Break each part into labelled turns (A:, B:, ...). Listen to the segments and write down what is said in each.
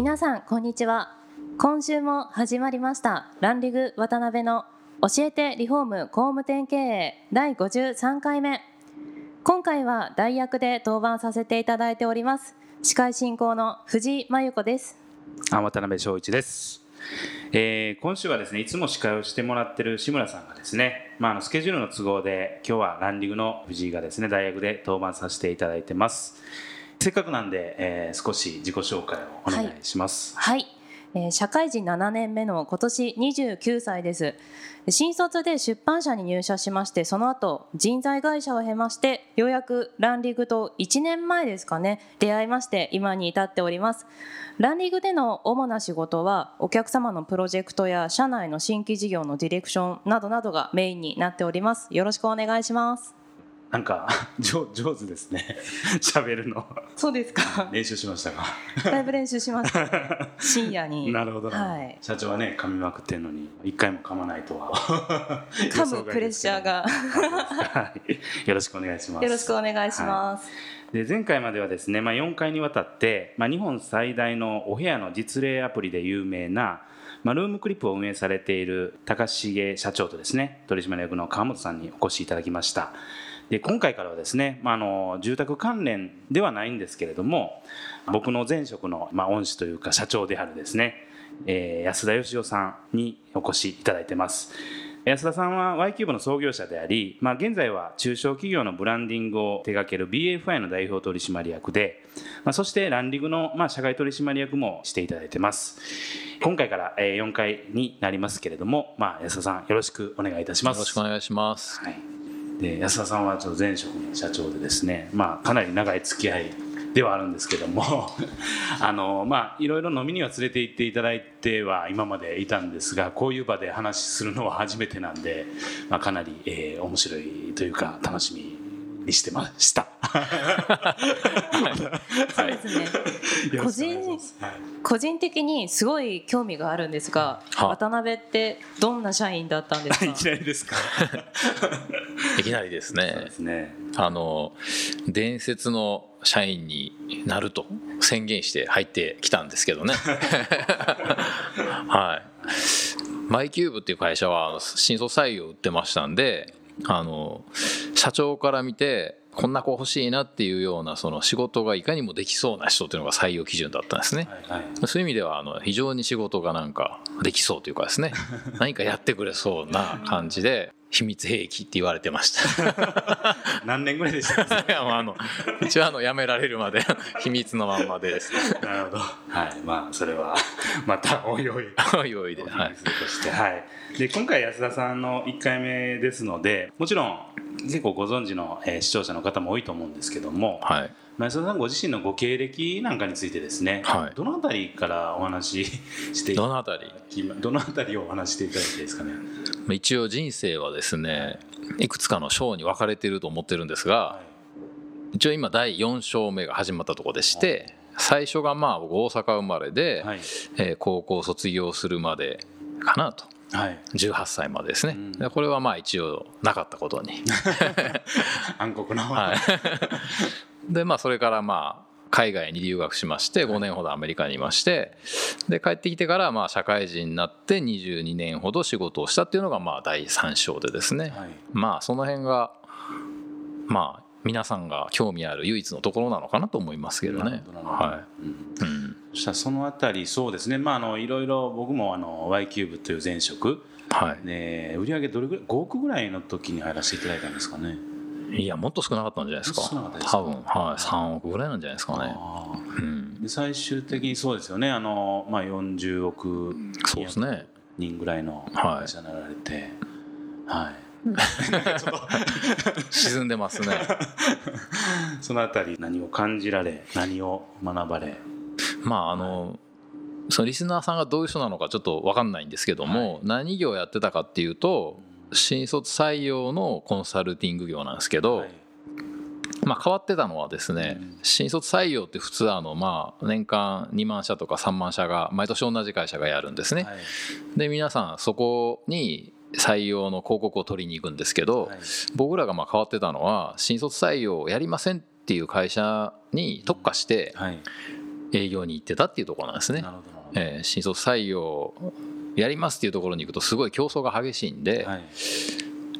A: 皆さんこんにちは。今週も始まりました。ランリグ渡辺の教えてリフォーム工務店経営第53回目。今回は代役で登板させていただいております司会進行の藤井真由子です。
B: あ渡辺翔一です、えー今週はですねいつも司会をしてもらってる志村さんがですね、まあ、あのスケジュールの都合で今日はランディングの藤井がですね大学で登板させていただいてます。せっかくなんで、えー少し自己紹介をお願いします、
A: はい、えー社会人7年目の今年29歳です。新卒で出版社に入社しましてその後人材会社を経ましてようやくランリグと1年前ですかね出会いまして今に至っております。ランリグでの主な仕事はお客様のプロジェクトや社内の新規事業のディレクションなどなどがメインになっております。よろしくお願いします。
B: なんか 上上手ですね。喋るの。
A: そうですか。
B: 練習しましたか？
A: だいぶ練習しました。深夜に。
B: なるほど、
A: はい。
B: 社長はね噛みまくってんのに一回も噛まないとは。
A: 噛むプレッシャーが。
B: はい。よろしくお願いします。
A: よろしくお願いします、
B: で前回まではですね、まあ、4回にわたって、まあ、日本最大のお部屋の実例アプリで有名な、まあ、ルームクリップを運営されている高重社長とですね取締役の川本さんにお越しいただきましたで今回からはですね、まあ、あの住宅関連ではないんですけれども僕の前職の、まあ、恩師というか社長であるですね、えー安田義雄さんにお越しいただいてます。安田さんは Y キューブの創業者であり、まあ、現在は中小企業のブランディングを手掛ける BFI の代表取締役で、まあ、そしてランリグのまあ社外取締役もしていただいてます。今回からえー4回になりますけれども、まあ、安田さんよろしくお願いいたします。
C: よろしくお願いします。
B: はい、で安田さんはちょっと前職の社長でですね、まあ、かなり長い付き合いではあるんですけども あのまあいろいろ飲みには連れて行っていただいては今までいたんですがこういう場で話するのは初めてなんで、まあ、かなり、えー面白いというか楽しみにしてました。
A: そうですね
B: よろしくお願いしますはい
A: 個人的にすごい興味があるんですが
C: は
A: 渡辺ってどんな社員だったんですか？
B: いきなりですか？
C: いきなりですね
B: で。すね。
C: あの伝説の社員になると宣言して入ってきたんですけどね。はい。マイキューブっていう会社は新卒採用を売ってましたんで、あの社長から見てこんな子欲しいなっていうようなその仕事がいかにもできそうな人っていうのが採用基準だったんですね。
B: はいはい。
C: そういう意味ではあの非常に仕事がなんかできそうというかですね 何かやってくれそうな感じで秘密兵器って言われてました
B: 何年ぐらいでしたか。
C: いやまああの一応あの辞められるまで秘密のまんまでです
B: なるほど。はい。まあそれは またおいおい。
C: おいおいで、はい、
B: として、はい、で今回安田さんの1回目ですのでもちろん結構ご存知の、えー視聴者の方も多いと思うんですけども、
C: はい、
B: まあ安田さんご自身のご経歴なんかについてですね、
C: はい。
B: どのあたりからお話しして
C: どのあたり？
B: どのあたりをお話ししていただいていいですかね？
C: 一応人生はですねいくつかの章に分かれていると思ってるんですが
B: は
C: 一応今第4章目が始まったところでして最初がまあ僕大阪生まれで、
B: い、はい。
C: えー高校卒業するまでかなと。
B: はい、
C: 18歳までですね、
B: うん。
C: でこれはまあ一応なかったことに、
B: 暗黒の、
C: はい、でまあそれからまあ海外に留学しまして5年ほどアメリカにいましてで帰ってきてからまあ社会人になって22年ほど仕事をしたっていうのがまあ第3章でですね、
B: はい。
C: まあその辺がまあ皆さんが興味ある唯一のところなのかなと思いますけどね。は
B: うん
C: い、うん。
B: そしたらそのあたりそうですね。まああのいろいろ僕もあの Y キューブという前職
C: はい、
B: で売上どれぐらい5億ぐらいの時に入らせていただいたんですかね
C: いやもっと少なかったんじゃないですか。多分、はい、3億ぐらいなんじゃないですかね、うん、
B: で最終的にそうですよね。あの、まあ、40億
C: そうですね。
B: 人ぐらいの
C: はい。
B: 会社になられて、はい。
C: 沈んでますね。
B: そのあたり何を感じられ何を学ばれ？
C: まああの、そのリスナーさんがどういう人なのかちょっと分かんないんですけども、
B: はい。
C: 何業やってたかっていうと新卒採用のコンサルティング業なんですけど、
B: はい。
C: まあ、変わってたのはですね、
B: うん。
C: 新卒採用って普通あのまあ年間2万社とか3万社が毎年同じ会社がやるんですね。
B: はい。
C: で皆さんそこに採用の広告を取りに行くんですけど、
B: はい。
C: 僕らがまあ変わってたのは新卒採用をやりませんっていう会社に特化して
B: はい。
C: 営業に行ってたっていうところなんですね。えー新卒採用やりますっていうところに行くとすごい競争が激しいんで、
B: はい。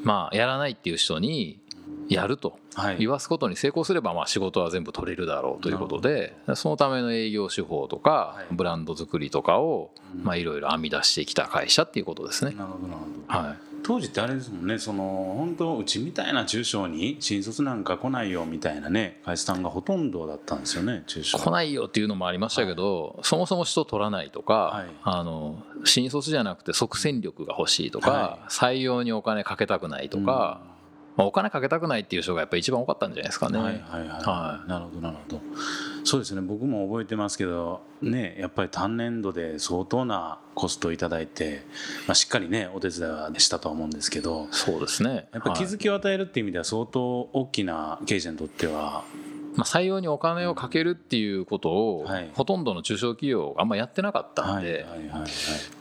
C: まあやらないっていう人にやると
B: はい。
C: 言わすことに成功すればまあ仕事は全部取れるだろうということでそのための営業手法とか
B: はい。
C: ブランド作りとかをいろいろ編み出してきた会社っていうことですね。
B: なるほどなるほど。
C: はい
B: 当時ってあれですもんねその本当うちみたいな中小に新卒なんか来ないよみたいなね会社さんがほとんどだったんですよね中小。
C: 来ないよっていうのもありましたけど、そもそも人取らないとか、
B: はい。
C: あの新卒じゃなくて即戦力が欲しいとか、
B: は
C: 採用にお金かけたくないとか、まあ、お金かけたくないっていう人がやっぱり一番多かったんじゃないですかね。
B: はいはいはい、
C: は
B: なるほどなるほどそうですね。僕も覚えてますけどねやっぱり単年度で相当なコストをいただいて、まあ、しっかりねお手伝いはしたとは思うんですけど
C: そうですね。
B: やっぱ気づきを与えるっていう意味では相当大きな経営者にとっては
C: まあ、採用にお金をかけるっていうことを、
B: はい。
C: ほとんどの中小企業があんまやってなかったんで,、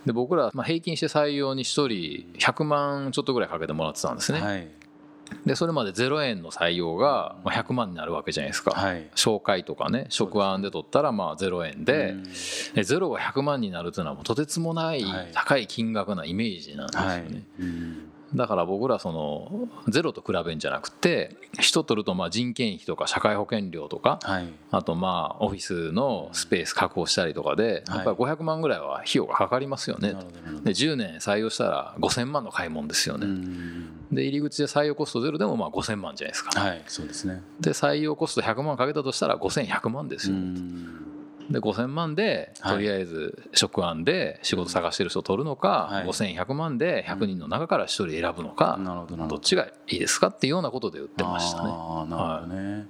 C: で僕らまあ平均して採用に1人100万ちょっとぐらいかけてもらってたんですね、
B: はい
C: でそれまで0円の採用がまあ100万になるわけじゃないですか、
B: はい。
C: 紹介とかね職案で取ったらまあ0円で,、
B: うん。
C: でゼロが100万になるというのはもうとてつもない。高い金額なイメージなんですよね、
B: はい。うん
C: だから僕らそのゼロと比べんじゃなくて人取るとまあ人件費とか社会保険料とか
B: はい。
C: あとまあオフィスのスペース確保したりとかで
B: はい。
C: やっぱり500万ぐらいは費用がかかりますよね。
B: なるほどなるほど。
C: で10年採用したら5000万の買い物ですよ
B: う
C: ね
B: ん
C: で入り口で採用コストゼロでもまあ5000万じゃないですか。
B: はいそうですね。
C: で採用コスト100万かけたとしたら5100万です
B: う
C: よ。ね
B: ん
C: で5000万で
B: はい。
C: とりあえず職案で仕事探してる人を取るのか、
B: はい。
C: 5100万で100人の中から1人選ぶのか、
B: なるほどなるほど。
C: どっちがいいですかっていうようなことで売ってましたね。
B: ああなるほどね、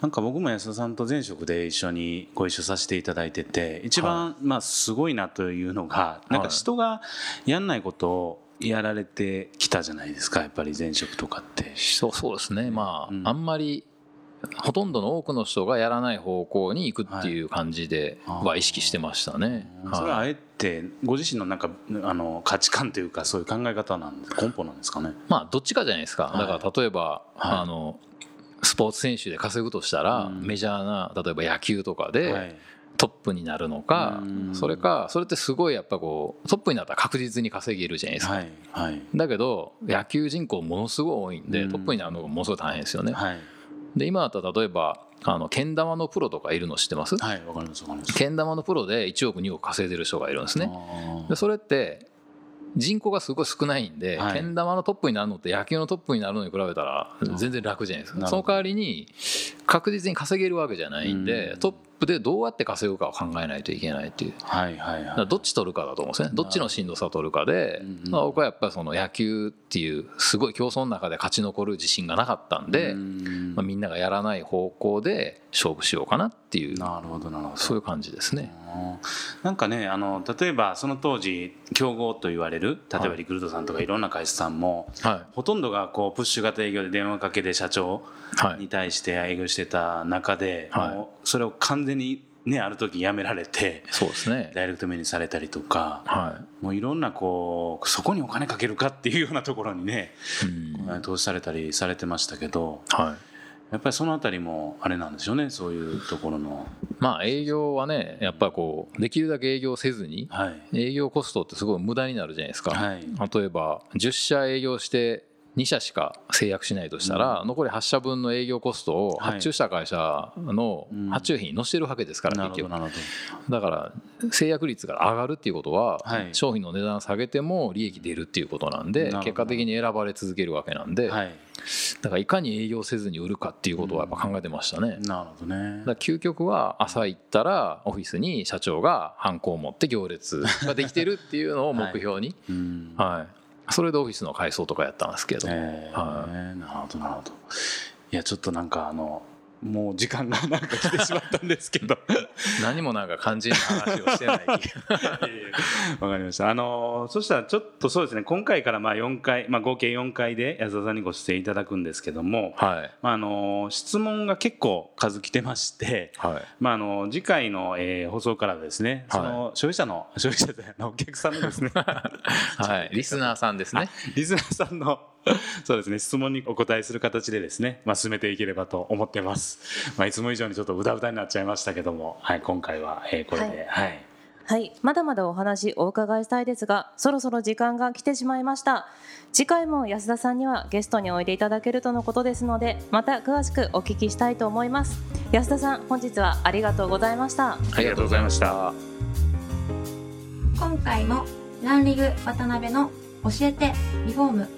B: なんか僕も安田さんと前職で一緒にご一緒させていただいてて一番まあすごいなというのがなんか人がやんないことをやられてきたじゃないですかやっぱり前職とかって。
C: そうそうですね。まあ、
B: うん。
C: あんまりほとんどの多くの人がやらない方向に行くっていう感じで
B: はい。
C: は意識してましたね。
B: それは
C: はい
B: あえてご自身のなんかあの価値観というかそういう考え方なんで根本なんですかね？
C: まあどっちかじゃないですか。
B: はい。
C: だから例えば、
B: はい。
C: あのスポーツ選手で稼ぐとしたら、
B: うん。
C: メジャーな例えば野球とかで、
B: はい。
C: トップになるのか
B: うん。
C: それかそれってすごいやっぱこうトップになったら確実に稼げるじゃないですか、
B: はい。はい。
C: だけど野球人口ものすごい多いんで
B: うん。
C: トップになるのがものすごい大変ですよね、
B: はい
C: で今だったら例えばあのけん玉のプロとかいるの知ってます？
B: はいわかりますわかります。
C: けん玉のプロで1億2億稼いでる人がいるんですね。でそれって人口がすごい少ないんで、
B: はい。
C: けん玉のトップになるのって野球のトップになるのに比べたら全然楽じゃないですか。その代わりに確実に稼げるわけじゃないんで、
B: うん。
C: トップでどうやって稼ぐかを考えないといけないっていう。
B: はいはいはい。
C: どっち取るかだと思うんですね。ど。っちのしんどさを取るかで、
B: うん
C: まあ僕はやっぱりその野球っていうすごい競争の中で勝ち残る自信がなかったんで、
B: うん
C: まあ、みんながやらない方向で勝負しようかなっていう
B: なるほどなるほど。
C: そういう感じですね。
B: うんなんかねあの例えばその当時競合と言われる例えばリクルートさんとかい。ろんな会社さんも、
C: は
B: ほとんどがこうプッシュ型営業で電話かけで社長に対して営業してた中で、
C: はい。
B: もうそれを完全にねある時やめられて
C: そうですね。
B: ダイレクトメにされたりとか
C: は
B: もういろんなこうそこにお金かけるかっていうようなところにね、
C: い、うん。
B: 投資されたりされてましたけど
C: はい。
B: やっぱりそのあたりもあれなんでしょうねそういうところの。
C: まあ営業はねやっぱこうできるだけ営業せずに
B: はい。
C: 営業コストってすごい無駄になるじゃないですか、
B: はい。
C: 例えば10社営業して2社しか制約しないとしたら、残り8社分の営業コストを
B: はい
C: 発注した会社の
B: うん
C: 発注費に乗せてるわけですから、結局。だから制約率が上がるっていうことは、
B: はい。
C: 商品の値段下げても利益出るっていうことなんで結果的に選ばれ続けるわけなんで、だからいかに営業せずに売るかっていうことはやっぱ考えてましたね。
B: なるほどね。
C: だ究極は朝行ったらオフィスに社長がハンコを持って行列ができてるっていうのを目標に、
B: うん。
C: はいそれでオフィスの改装とかやったんですけど、
B: えー。
C: は
B: なるほどなるほど。いやちょっとなんかあのもう時間がなんか来てしまったんですけど。
C: 何もなんか肝心な話をしてない
B: わかりました。あのそしたらちょっとそうですね。今回からまあ4回、まあ、合計4回で安田さんにご出演いただくんですけども、
C: はい。
B: まあ、あの質問が結構数来てまして、
C: はい。
B: まあ、あの次回の、えー放送からですね。その消費者の消費者じゃないお客さんのですね。
C: はい。リスナーさんですね。
B: リスナーさんの そうですね質問にお答えする形でですね、まあ、進めていければと思ってます、まあ、いつも以上にちょっとうだうだになっちゃいましたけども、はい、今回は、えーこれで、はい
A: はい、まだまだお話お伺いしたいですが、そろそろ時間が来てしまいました。次回も安田さんにはゲストにおいでいただけるとのことですので、また詳しくお聞きしたいと思います。安田さん、本日はありがとうございました。
B: ありがとうございました。
D: 今回もランリグ渡辺の教えてリフォーム